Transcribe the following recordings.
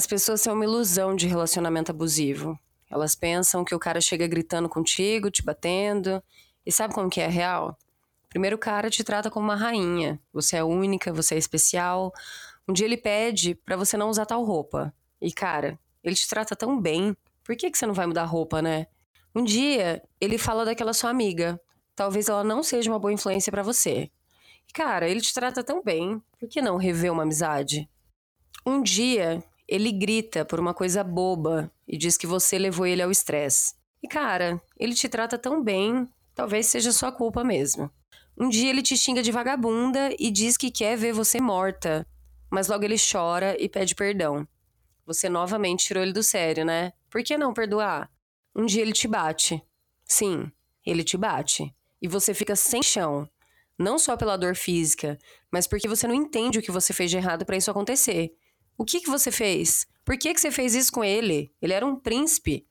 As pessoas têm uma ilusão de relacionamento abusivo. Elas pensam que o cara chega gritando contigo, te batendo. E sabe como que é real? Primeiro o cara te trata como uma rainha. Você é única, você é especial. Um dia ele pede para você não usar tal roupa. E cara, ele te trata tão bem. Por que, que você não vai mudar a roupa, né? Um dia ele fala daquela sua amiga. Talvez ela não seja uma boa influência para você. E cara, ele te trata tão bem. Por que não rever uma amizade? Um dia ele grita por uma coisa boba e diz que você levou ele ao estresse. E cara, ele te trata tão bem, talvez seja sua culpa mesmo. Um dia ele te xinga de vagabunda e diz que quer ver você morta, mas logo ele chora e pede perdão. Você novamente tirou ele do sério, né? Por que não perdoar? Um dia ele te bate. Sim, ele te bate. E você fica sem chão. Não só pela dor física, mas porque você não entende o que você fez de errado para isso acontecer. O que, que você fez? Por que, que você fez isso com ele? Ele era um príncipe.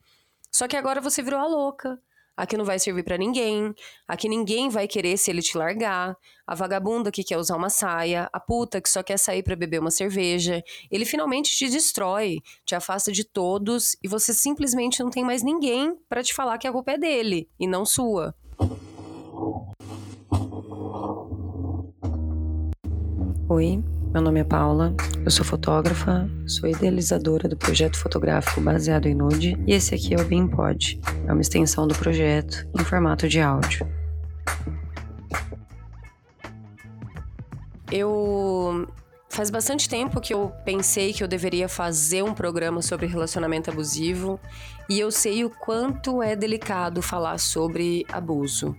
Só que agora você virou a louca. Aqui não vai servir para ninguém. Aqui ninguém vai querer se ele te largar. A vagabunda que quer usar uma saia, a puta que só quer sair para beber uma cerveja. Ele finalmente te destrói, te afasta de todos e você simplesmente não tem mais ninguém para te falar que a culpa é dele e não sua. Oi, meu nome é Paula, eu sou fotógrafa, sou idealizadora do projeto fotográfico baseado em nude e esse aqui é o BeamPod, é uma extensão do projeto em formato de áudio. Eu faz bastante tempo que eu pensei que eu deveria fazer um programa sobre relacionamento abusivo e eu sei o quanto é delicado falar sobre abuso.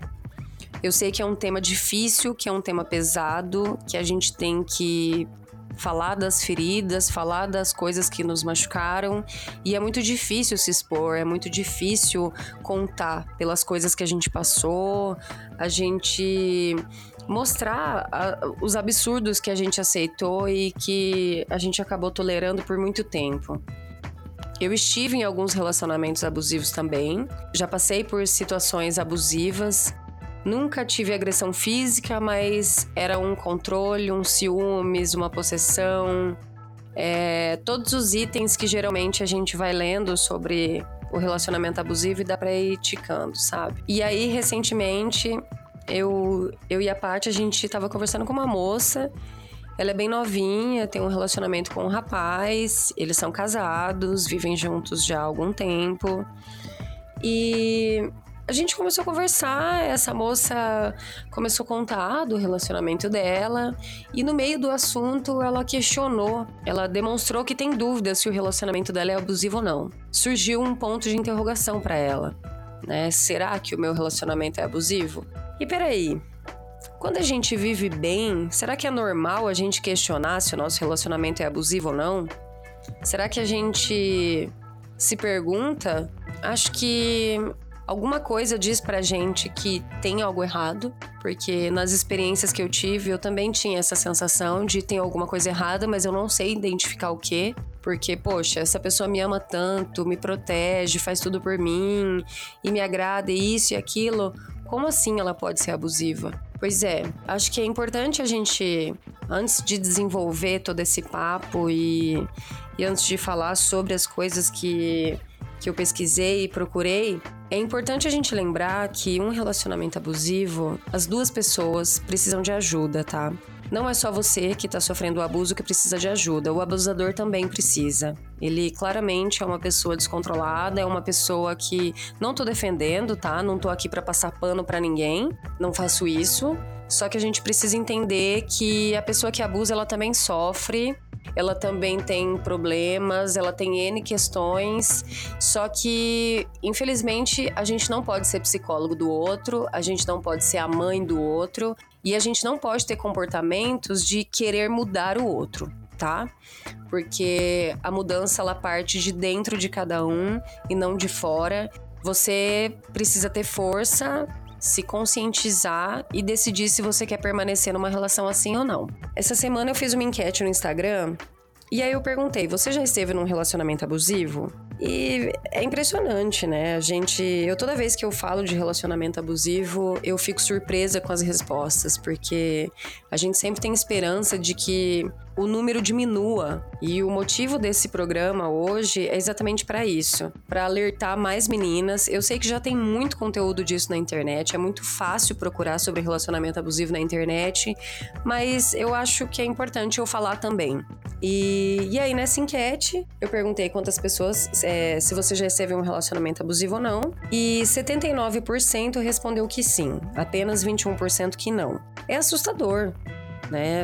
Eu sei que é um tema difícil, que é um tema pesado, que a gente tem que falar das feridas, falar das coisas que nos machucaram, e é muito difícil se expor, é muito difícil contar pelas coisas que a gente passou, a gente mostrar a, os absurdos que a gente aceitou e que a gente acabou tolerando por muito tempo. Eu estive em alguns relacionamentos abusivos também, já passei por situações abusivas Nunca tive agressão física, mas era um controle, um ciúmes, uma possessão. É, todos os itens que geralmente a gente vai lendo sobre o relacionamento abusivo e dá pra ir ticando, sabe? E aí, recentemente, eu, eu e a Paty, a gente tava conversando com uma moça. Ela é bem novinha, tem um relacionamento com um rapaz, eles são casados, vivem juntos já há algum tempo. E a gente começou a conversar, essa moça começou a contar do relacionamento dela e no meio do assunto ela questionou, ela demonstrou que tem dúvida se o relacionamento dela é abusivo ou não. Surgiu um ponto de interrogação para ela, né? Será que o meu relacionamento é abusivo? E peraí, quando a gente vive bem, será que é normal a gente questionar se o nosso relacionamento é abusivo ou não? Será que a gente se pergunta? Acho que alguma coisa diz pra gente que tem algo errado, porque nas experiências que eu tive, eu também tinha essa sensação de tem alguma coisa errada, mas eu não sei identificar o que. Porque, poxa, essa pessoa me ama tanto, me protege, faz tudo por mim e me agrada e isso e aquilo. Como assim ela pode ser abusiva? Pois é, acho que é importante a gente, antes de desenvolver todo esse papo e, e antes de falar sobre as coisas que que eu pesquisei e procurei, é importante a gente lembrar que um relacionamento abusivo, as duas pessoas precisam de ajuda, tá? Não é só você que está sofrendo o abuso que precisa de ajuda, o abusador também precisa. Ele claramente é uma pessoa descontrolada, é uma pessoa que não tô defendendo, tá? Não tô aqui para passar pano para ninguém, não faço isso. Só que a gente precisa entender que a pessoa que abusa, ela também sofre ela também tem problemas, ela tem N questões, só que, infelizmente, a gente não pode ser psicólogo do outro, a gente não pode ser a mãe do outro e a gente não pode ter comportamentos de querer mudar o outro. Tá? Porque a mudança ela parte de dentro de cada um e não de fora. Você precisa ter força se conscientizar e decidir se você quer permanecer numa relação assim ou não. Essa semana eu fiz uma enquete no Instagram e aí eu perguntei: você já esteve num relacionamento abusivo? E é impressionante, né? A gente, eu toda vez que eu falo de relacionamento abusivo, eu fico surpresa com as respostas, porque a gente sempre tem esperança de que o número diminua. E o motivo desse programa hoje é exatamente para isso, para alertar mais meninas. Eu sei que já tem muito conteúdo disso na internet, é muito fácil procurar sobre relacionamento abusivo na internet, mas eu acho que é importante eu falar também. E, e aí, nessa enquete, eu perguntei quantas pessoas, é, se você já recebeu um relacionamento abusivo ou não, e 79% respondeu que sim, apenas 21% que não. É assustador né?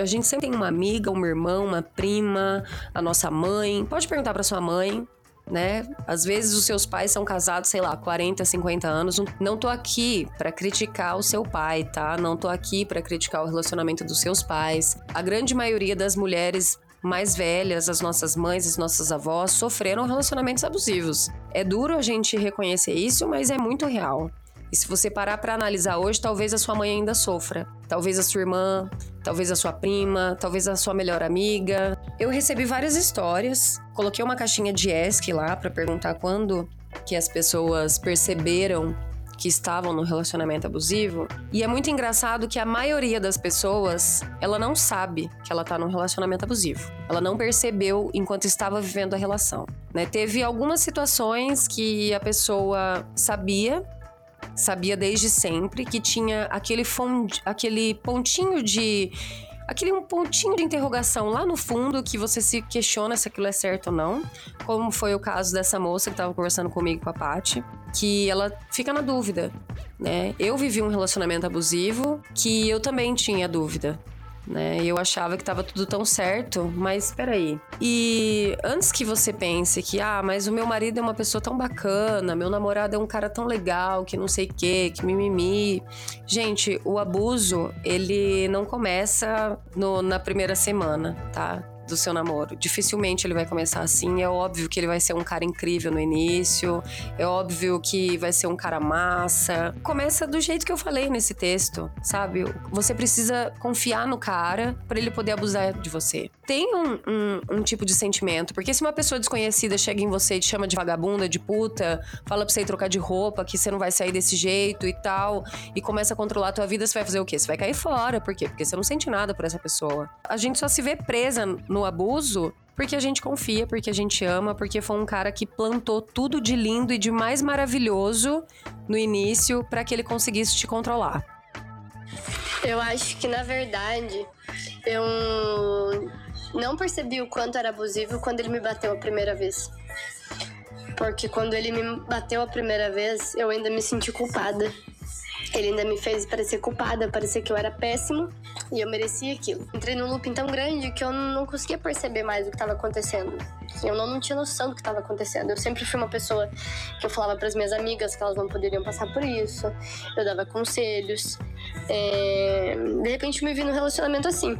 A gente sempre tem uma amiga, uma irmã, uma prima, a nossa mãe. Pode perguntar para sua mãe, né? Às vezes os seus pais são casados, sei lá, 40, 50 anos. Não tô aqui para criticar o seu pai, tá? Não tô aqui para criticar o relacionamento dos seus pais. A grande maioria das mulheres mais velhas, as nossas mães, as nossas avós, sofreram relacionamentos abusivos. É duro a gente reconhecer isso, mas é muito real. E se você parar para analisar hoje, talvez a sua mãe ainda sofra, talvez a sua irmã, talvez a sua prima, talvez a sua melhor amiga. Eu recebi várias histórias, coloquei uma caixinha de ESC lá para perguntar quando que as pessoas perceberam que estavam no relacionamento abusivo. E é muito engraçado que a maioria das pessoas, ela não sabe que ela tá num relacionamento abusivo. Ela não percebeu enquanto estava vivendo a relação, né? Teve algumas situações que a pessoa sabia sabia desde sempre que tinha aquele, fond... aquele pontinho de. Aquele um pontinho de interrogação lá no fundo que você se questiona se aquilo é certo ou não. Como foi o caso dessa moça que estava conversando comigo com a Paty, que ela fica na dúvida, né? Eu vivi um relacionamento abusivo que eu também tinha dúvida né? Eu achava que estava tudo tão certo, mas espera aí. E antes que você pense que, ah, mas o meu marido é uma pessoa tão bacana, meu namorado é um cara tão legal, que não sei o quê, que mimimi. Gente, o abuso, ele não começa no, na primeira semana, tá? Do seu namoro. Dificilmente ele vai começar assim. É óbvio que ele vai ser um cara incrível no início. É óbvio que vai ser um cara massa. Começa do jeito que eu falei nesse texto, sabe? Você precisa confiar no cara para ele poder abusar de você. Tem um, um, um, tipo de sentimento, porque se uma pessoa desconhecida chega em você e te chama de vagabunda, de puta, fala pra você ir trocar de roupa, que você não vai sair desse jeito e tal, e começa a controlar a tua vida, você vai fazer o quê? Você vai cair fora. Por quê? Porque você não sente nada por essa pessoa. A gente só se vê presa no abuso porque a gente confia, porque a gente ama, porque foi um cara que plantou tudo de lindo e de mais maravilhoso no início para que ele conseguisse te controlar. Eu acho que na verdade eu não percebi o quanto era abusivo quando ele me bateu a primeira vez. Porque quando ele me bateu a primeira vez, eu ainda me senti culpada. Ele ainda me fez parecer culpada, parecer que eu era péssimo e eu merecia aquilo. Entrei num looping tão grande que eu não conseguia perceber mais o que estava acontecendo. Eu não, não tinha noção do que estava acontecendo. Eu sempre fui uma pessoa que eu falava para as minhas amigas que elas não poderiam passar por isso. Eu dava conselhos. É... De repente me vi num relacionamento assim.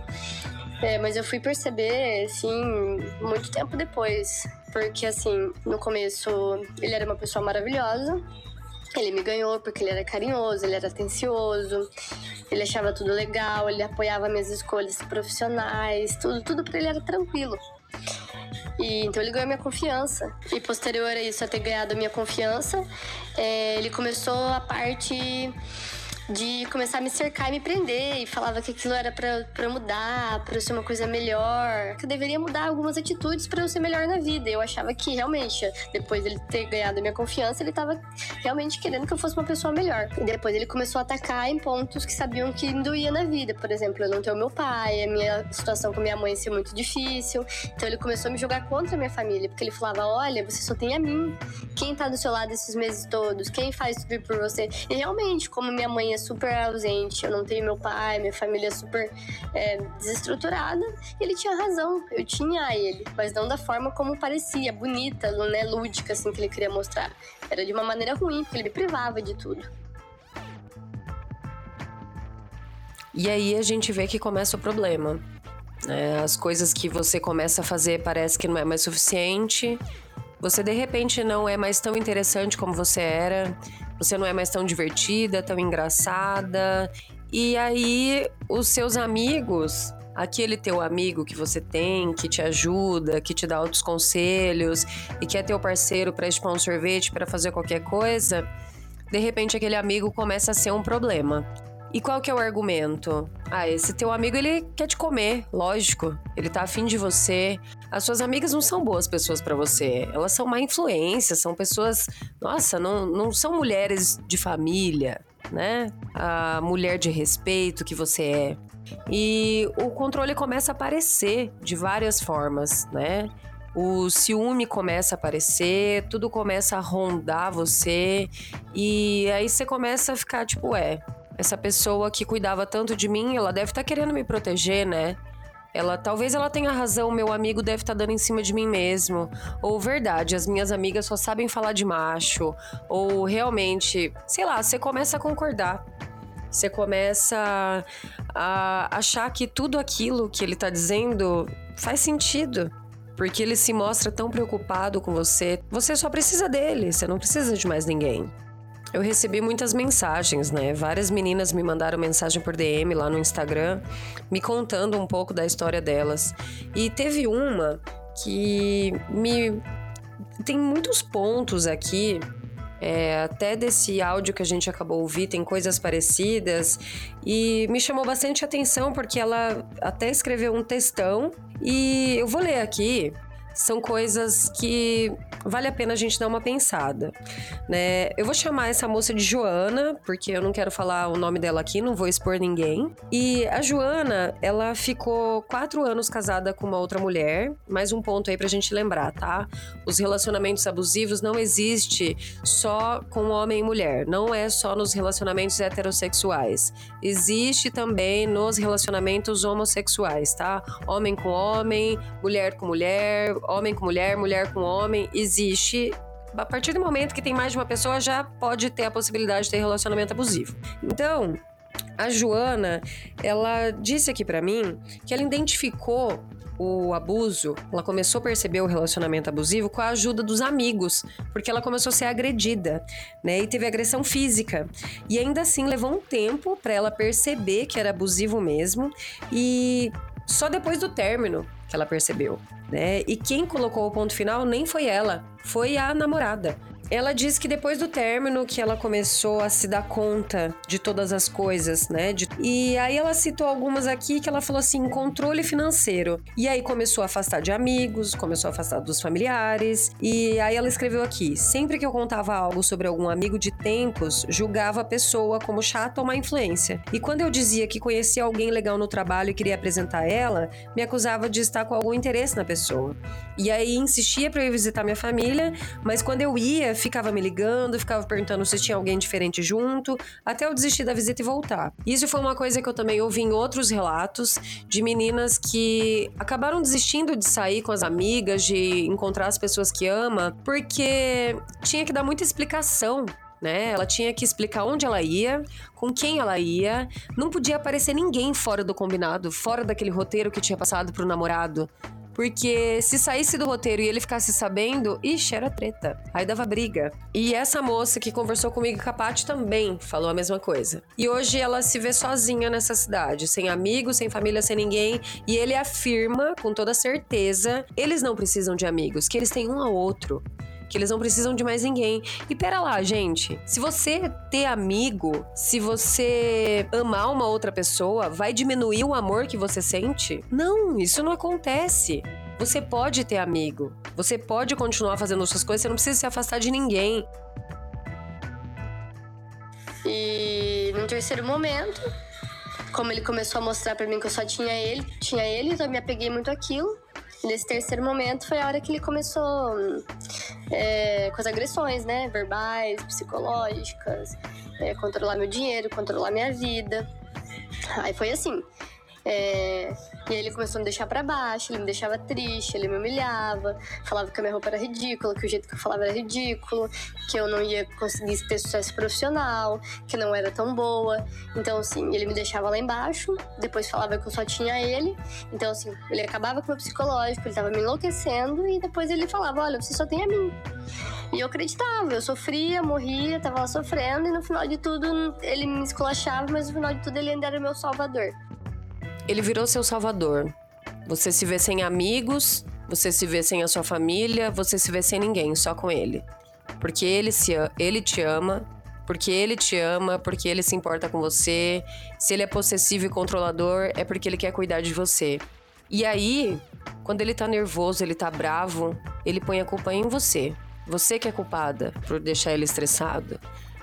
É, mas eu fui perceber, assim, muito tempo depois. Porque, assim, no começo ele era uma pessoa maravilhosa, ele me ganhou porque ele era carinhoso, ele era atencioso, ele achava tudo legal, ele apoiava minhas escolhas profissionais, tudo, tudo para ele era tranquilo. E, então ele ganhou minha confiança. E posterior a isso, a ter ganhado minha confiança, é, ele começou a parte de começar a me cercar e me prender e falava que aquilo era para mudar, para ser uma coisa melhor, que eu deveria mudar algumas atitudes para eu ser melhor na vida. Eu achava que realmente, depois dele ter ganhado a minha confiança, ele tava realmente querendo que eu fosse uma pessoa melhor. E depois ele começou a atacar em pontos que sabiam que me doía na vida. Por exemplo, eu não ter o meu pai, a minha situação com minha mãe ser muito difícil. Então ele começou a me jogar contra a minha família, porque ele falava: "Olha, você só tem a mim. Quem tá do seu lado esses meses todos? Quem faz tudo por você?" E realmente, como minha mãe super ausente, eu não tenho meu pai, minha família é super é, desestruturada. Ele tinha razão, eu tinha ele, mas não da forma como parecia, bonita, né, lúdica, assim, que ele queria mostrar. Era de uma maneira ruim, porque ele me privava de tudo. E aí a gente vê que começa o problema. É, as coisas que você começa a fazer parece que não é mais suficiente. Você de repente não é mais tão interessante como você era. Você não é mais tão divertida, tão engraçada. E aí os seus amigos aquele teu amigo que você tem, que te ajuda, que te dá outros conselhos e que é teu parceiro para chupar um sorvete, para fazer qualquer coisa, de repente aquele amigo começa a ser um problema. E qual que é o argumento? Ah, esse teu amigo ele quer te comer, lógico. Ele tá afim de você. As suas amigas não são boas pessoas para você. Elas são má influência, são pessoas, nossa, não, não são mulheres de família, né? A mulher de respeito que você é. E o controle começa a aparecer de várias formas, né? O ciúme começa a aparecer, tudo começa a rondar você, e aí você começa a ficar tipo, é, essa pessoa que cuidava tanto de mim, ela deve estar tá querendo me proteger, né? Ela talvez ela tenha razão, meu amigo deve estar tá dando em cima de mim mesmo. Ou verdade, as minhas amigas só sabem falar de macho. Ou realmente, sei lá, você começa a concordar. Você começa a achar que tudo aquilo que ele tá dizendo faz sentido. Porque ele se mostra tão preocupado com você. Você só precisa dele, você não precisa de mais ninguém. Eu recebi muitas mensagens, né? Várias meninas me mandaram mensagem por DM lá no Instagram, me contando um pouco da história delas. E teve uma que me. Tem muitos pontos aqui é, até desse áudio que a gente acabou ouvir, tem coisas parecidas. E me chamou bastante atenção porque ela até escreveu um textão. E eu vou ler aqui. São coisas que vale a pena a gente dar uma pensada, né? Eu vou chamar essa moça de Joana, porque eu não quero falar o nome dela aqui, não vou expor ninguém. E a Joana, ela ficou quatro anos casada com uma outra mulher. Mais um ponto aí pra gente lembrar, tá? Os relacionamentos abusivos não existe só com homem e mulher, não é só nos relacionamentos heterossexuais. Existe também nos relacionamentos homossexuais, tá? Homem com homem, mulher com mulher, homem com mulher, mulher com homem. Existe a partir do momento que tem mais de uma pessoa, já pode ter a possibilidade de ter relacionamento abusivo. Então, a Joana, ela disse aqui para mim que ela identificou o abuso, ela começou a perceber o relacionamento abusivo com a ajuda dos amigos, porque ela começou a ser agredida, né? E teve agressão física. E ainda assim levou um tempo para ela perceber que era abusivo mesmo e só depois do término que ela percebeu né? E quem colocou o ponto final nem foi ela, foi a namorada. Ela diz que depois do término que ela começou a se dar conta de todas as coisas, né? De... E aí ela citou algumas aqui que ela falou assim: controle financeiro. E aí começou a afastar de amigos, começou a afastar dos familiares. E aí ela escreveu aqui: sempre que eu contava algo sobre algum amigo de tempos, julgava a pessoa como chata ou má influência. E quando eu dizia que conhecia alguém legal no trabalho e queria apresentar ela, me acusava de estar com algum interesse na pessoa. E aí insistia para eu ir visitar minha família, mas quando eu ia, ficava me ligando, ficava perguntando se tinha alguém diferente junto, até eu desistir da visita e voltar. Isso foi uma coisa que eu também ouvi em outros relatos de meninas que acabaram desistindo de sair com as amigas, de encontrar as pessoas que ama, porque tinha que dar muita explicação né? Ela tinha que explicar onde ela ia, com quem ela ia, não podia aparecer ninguém fora do combinado, fora daquele roteiro que tinha passado pro namorado. Porque se saísse do roteiro e ele ficasse sabendo, ixi, era treta. Aí dava briga. E essa moça que conversou comigo, Capati, também falou a mesma coisa. E hoje ela se vê sozinha nessa cidade, sem amigos, sem família, sem ninguém. E ele afirma, com toda certeza, eles não precisam de amigos, que eles têm um ao outro que eles não precisam de mais ninguém. E pera lá, gente, se você ter amigo, se você amar uma outra pessoa, vai diminuir o amor que você sente? Não, isso não acontece. Você pode ter amigo, você pode continuar fazendo suas coisas, você não precisa se afastar de ninguém. E no terceiro momento, como ele começou a mostrar para mim que eu só tinha ele, tinha ele, então eu me apeguei muito àquilo. Nesse terceiro momento foi a hora que ele começou é, com as agressões, né? Verbais, psicológicas, é, controlar meu dinheiro, controlar minha vida. Aí foi assim. É, e aí ele começou a me deixar para baixo, ele me deixava triste, ele me humilhava, falava que a minha roupa era ridícula, que o jeito que eu falava era ridículo, que eu não ia conseguir ter sucesso profissional, que não era tão boa. Então, assim, ele me deixava lá embaixo, depois falava que eu só tinha ele. Então, assim, ele acabava com o meu psicológico, ele tava me enlouquecendo e depois ele falava: Olha, você só tem a mim. E eu acreditava, eu sofria, morria, tava lá sofrendo e no final de tudo ele me esculachava, mas no final de tudo ele ainda era meu salvador. Ele virou seu salvador. Você se vê sem amigos, você se vê sem a sua família, você se vê sem ninguém, só com ele. Porque ele, se, ele te ama, porque ele te ama, porque ele se importa com você. Se ele é possessivo e controlador, é porque ele quer cuidar de você. E aí, quando ele tá nervoso, ele tá bravo, ele põe a culpa em você. Você que é culpada por deixar ele estressado.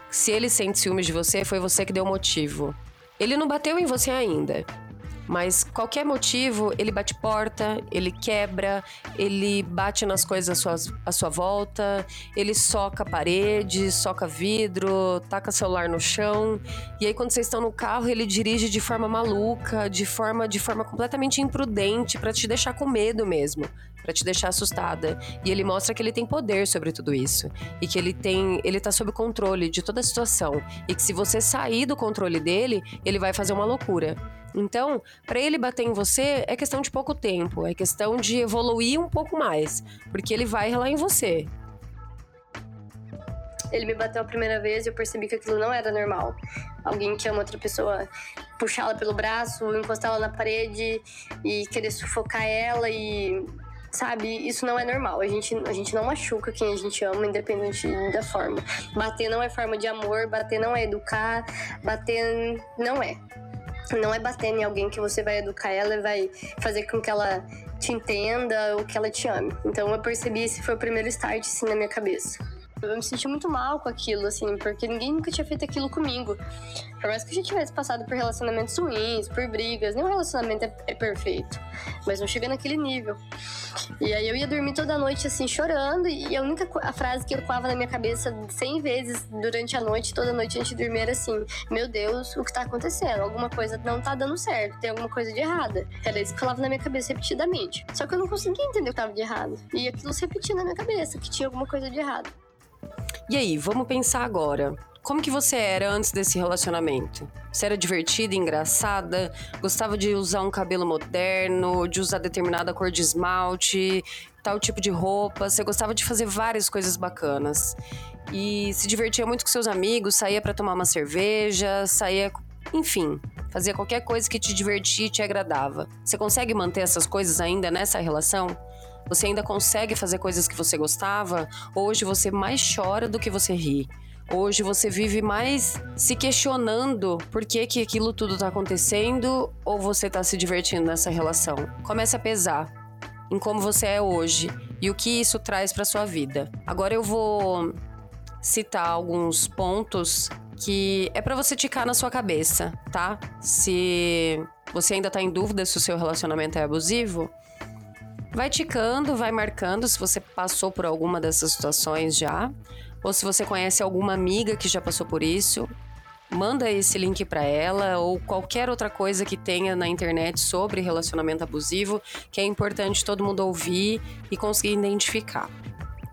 Se ele sente ciúmes de você, foi você que deu o motivo. Ele não bateu em você ainda. Mas qualquer motivo, ele bate porta, ele quebra, ele bate nas coisas à sua, à sua volta, ele soca a parede, soca vidro, taca celular no chão. E aí, quando vocês estão no carro, ele dirige de forma maluca, de forma, de forma completamente imprudente, para te deixar com medo mesmo para te deixar assustada. E ele mostra que ele tem poder sobre tudo isso e que ele tem, ele tá sob controle de toda a situação e que se você sair do controle dele, ele vai fazer uma loucura. Então, para ele bater em você é questão de pouco tempo, é questão de evoluir um pouco mais, porque ele vai lá em você. Ele me bateu a primeira vez e eu percebi que aquilo não era normal. Alguém que ama outra pessoa, puxá-la pelo braço, encostá-la na parede e querer sufocar ela e sabe? Isso não é normal. A gente, a gente não machuca quem a gente ama, independente da forma. Bater não é forma de amor, bater não é educar, bater não é. Não é bater em alguém que você vai educar ela e vai fazer com que ela te entenda ou que ela te ame. Então eu percebi esse foi o primeiro start assim na minha cabeça. Eu me senti muito mal com aquilo, assim, porque ninguém nunca tinha feito aquilo comigo. Por mais que a gente tivesse passado por relacionamentos ruins, por brigas, nenhum relacionamento é, é perfeito. Mas não chega naquele nível. E aí eu ia dormir toda noite, assim, chorando, e a única a frase que ecoava na minha cabeça 100 vezes durante a noite, toda noite antes de dormir, era assim: Meu Deus, o que tá acontecendo? Alguma coisa não tá dando certo, tem alguma coisa de errada. Era isso que falava na minha cabeça repetidamente. Só que eu não conseguia entender o que tava de errado. E aquilo se repetia na minha cabeça, que tinha alguma coisa de errado. E aí, vamos pensar agora. Como que você era antes desse relacionamento? Você era divertida, engraçada, gostava de usar um cabelo moderno, de usar determinada cor de esmalte, tal tipo de roupa, você gostava de fazer várias coisas bacanas. E se divertia muito com seus amigos, saía para tomar uma cerveja, saía, enfim, fazia qualquer coisa que te divertia e te agradava. Você consegue manter essas coisas ainda nessa relação? Você ainda consegue fazer coisas que você gostava? Hoje você mais chora do que você ri. Hoje você vive mais se questionando por que, que aquilo tudo tá acontecendo ou você tá se divertindo nessa relação. Comece a pesar em como você é hoje e o que isso traz para sua vida. Agora eu vou citar alguns pontos que é para você ticar na sua cabeça, tá? Se você ainda tá em dúvida se o seu relacionamento é abusivo, Vai ticando, vai marcando se você passou por alguma dessas situações já, ou se você conhece alguma amiga que já passou por isso, manda esse link para ela ou qualquer outra coisa que tenha na internet sobre relacionamento abusivo, que é importante todo mundo ouvir e conseguir identificar.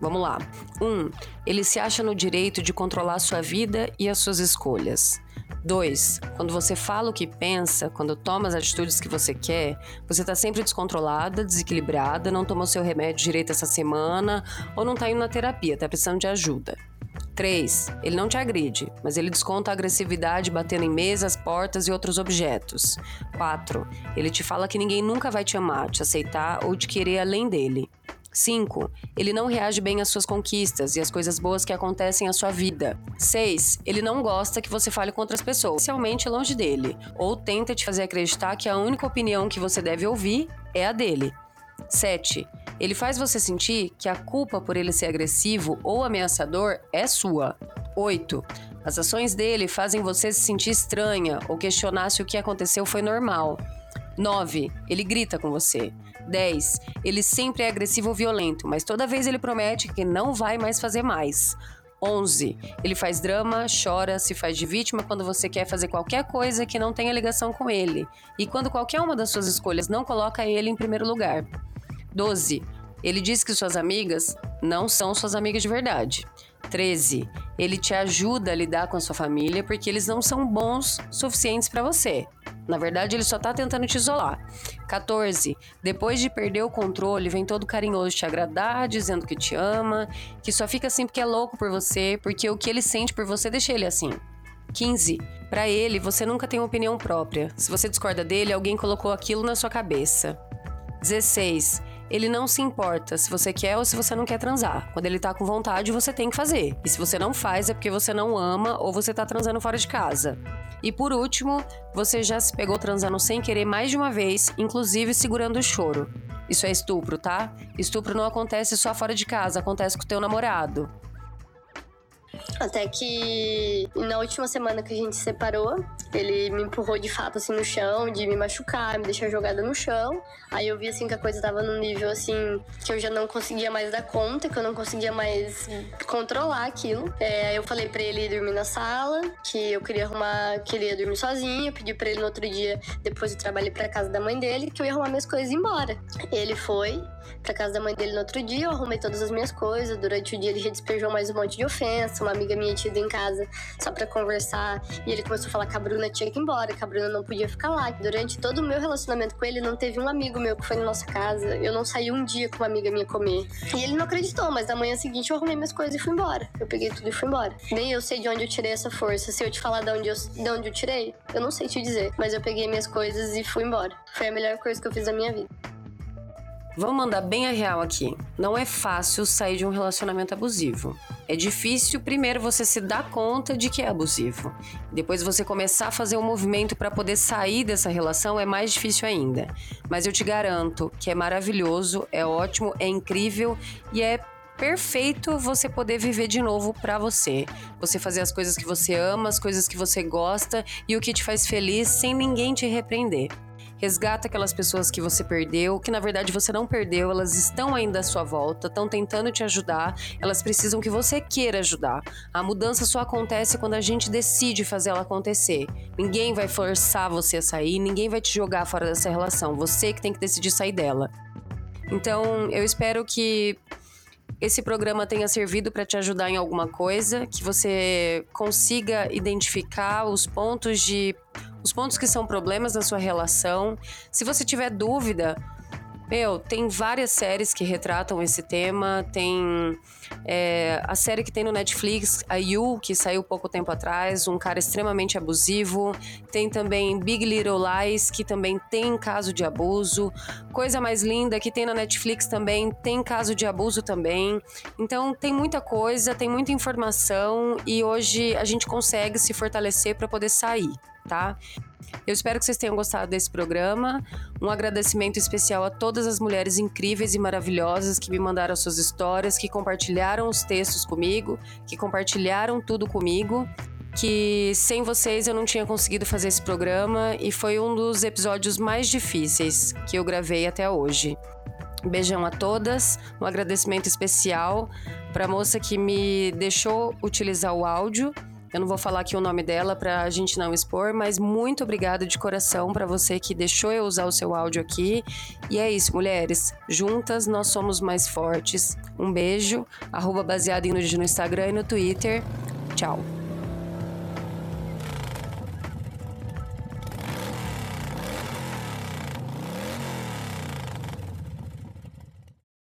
Vamos lá. 1. Um, ele se acha no direito de controlar sua vida e as suas escolhas. 2. Quando você fala o que pensa, quando toma as atitudes que você quer, você tá sempre descontrolada, desequilibrada, não tomou seu remédio direito essa semana ou não tá indo na terapia, tá precisando de ajuda. 3. Ele não te agride, mas ele desconta a agressividade batendo em mesas, portas e outros objetos. 4. Ele te fala que ninguém nunca vai te amar, te aceitar ou te querer além dele. 5. Ele não reage bem às suas conquistas e às coisas boas que acontecem à sua vida. 6. Ele não gosta que você fale com outras pessoas, especialmente longe dele, ou tenta te fazer acreditar que a única opinião que você deve ouvir é a dele. 7. Ele faz você sentir que a culpa por ele ser agressivo ou ameaçador é sua. 8. As ações dele fazem você se sentir estranha ou questionar se o que aconteceu foi normal. 9. Ele grita com você. 10. Ele sempre é agressivo ou violento, mas toda vez ele promete que não vai mais fazer mais. 11. Ele faz drama, chora, se faz de vítima quando você quer fazer qualquer coisa que não tenha ligação com ele, e quando qualquer uma das suas escolhas não coloca ele em primeiro lugar. 12. Ele diz que suas amigas não são suas amigas de verdade. 13. Ele te ajuda a lidar com a sua família porque eles não são bons suficientes para você. Na verdade, ele só tá tentando te isolar. 14. Depois de perder o controle, vem todo carinhoso te agradar, dizendo que te ama, que só fica assim porque é louco por você, porque o que ele sente por você deixa ele assim. 15. Para ele, você nunca tem uma opinião própria. Se você discorda dele, alguém colocou aquilo na sua cabeça. 16. Ele não se importa se você quer ou se você não quer transar. Quando ele tá com vontade, você tem que fazer. E se você não faz, é porque você não ama ou você tá transando fora de casa. E por último, você já se pegou transando sem querer mais de uma vez, inclusive segurando o choro. Isso é estupro, tá? Estupro não acontece só fora de casa, acontece com o teu namorado. Até que na última semana que a gente se separou, ele me empurrou de fato assim no chão, de me machucar, me deixar jogada no chão. Aí eu vi assim que a coisa tava num nível assim que eu já não conseguia mais dar conta, que eu não conseguia mais controlar aquilo. É, eu falei para ele dormir na sala, que eu queria arrumar, que ele ia dormir sozinho. Eu pedi para ele no outro dia, depois do trabalho, ir pra casa da mãe dele, que eu ia arrumar minhas coisas e ir embora. Ele foi pra casa da mãe dele no outro dia, eu arrumei todas as minhas coisas. Durante o dia ele já despejou mais um monte de ofensa. Uma amiga minha tinha ido em casa só pra conversar e ele começou a falar que a Bruna tinha que ir embora, que a Bruna não podia ficar lá. Durante todo o meu relacionamento com ele, não teve um amigo meu que foi na nossa casa. Eu não saí um dia com uma amiga minha comer. E ele não acreditou, mas na manhã seguinte eu arrumei minhas coisas e fui embora. Eu peguei tudo e fui embora. Nem eu sei de onde eu tirei essa força. Se eu te falar de onde eu, de onde eu tirei, eu não sei te dizer. Mas eu peguei minhas coisas e fui embora. Foi a melhor coisa que eu fiz na minha vida. Vamos mandar bem a real aqui. Não é fácil sair de um relacionamento abusivo. É difícil primeiro você se dar conta de que é abusivo. Depois você começar a fazer um movimento para poder sair dessa relação é mais difícil ainda. Mas eu te garanto que é maravilhoso, é ótimo, é incrível e é perfeito você poder viver de novo para você. Você fazer as coisas que você ama, as coisas que você gosta e o que te faz feliz sem ninguém te repreender. Resgata aquelas pessoas que você perdeu, que na verdade você não perdeu, elas estão ainda à sua volta, estão tentando te ajudar, elas precisam que você queira ajudar. A mudança só acontece quando a gente decide fazer ela acontecer. Ninguém vai forçar você a sair, ninguém vai te jogar fora dessa relação, você que tem que decidir sair dela. Então, eu espero que esse programa tenha servido para te ajudar em alguma coisa, que você consiga identificar os pontos de os pontos que são problemas na sua relação. Se você tiver dúvida, meu, tem várias séries que retratam esse tema. Tem é, a série que tem no Netflix, a You, que saiu pouco tempo atrás, um cara extremamente abusivo. Tem também Big Little Lies, que também tem caso de abuso. Coisa mais linda que tem na Netflix também, tem caso de abuso também. Então tem muita coisa, tem muita informação e hoje a gente consegue se fortalecer para poder sair tá? Eu espero que vocês tenham gostado desse programa. Um agradecimento especial a todas as mulheres incríveis e maravilhosas que me mandaram suas histórias, que compartilharam os textos comigo, que compartilharam tudo comigo. Que sem vocês eu não tinha conseguido fazer esse programa e foi um dos episódios mais difíceis que eu gravei até hoje. Beijão a todas, um agradecimento especial para a moça que me deixou utilizar o áudio eu não vou falar aqui o nome dela para a gente não expor, mas muito obrigada de coração para você que deixou eu usar o seu áudio aqui. E é isso, mulheres. Juntas nós somos mais fortes. Um beijo. Arroba baseado em nude no Instagram e no Twitter. Tchau.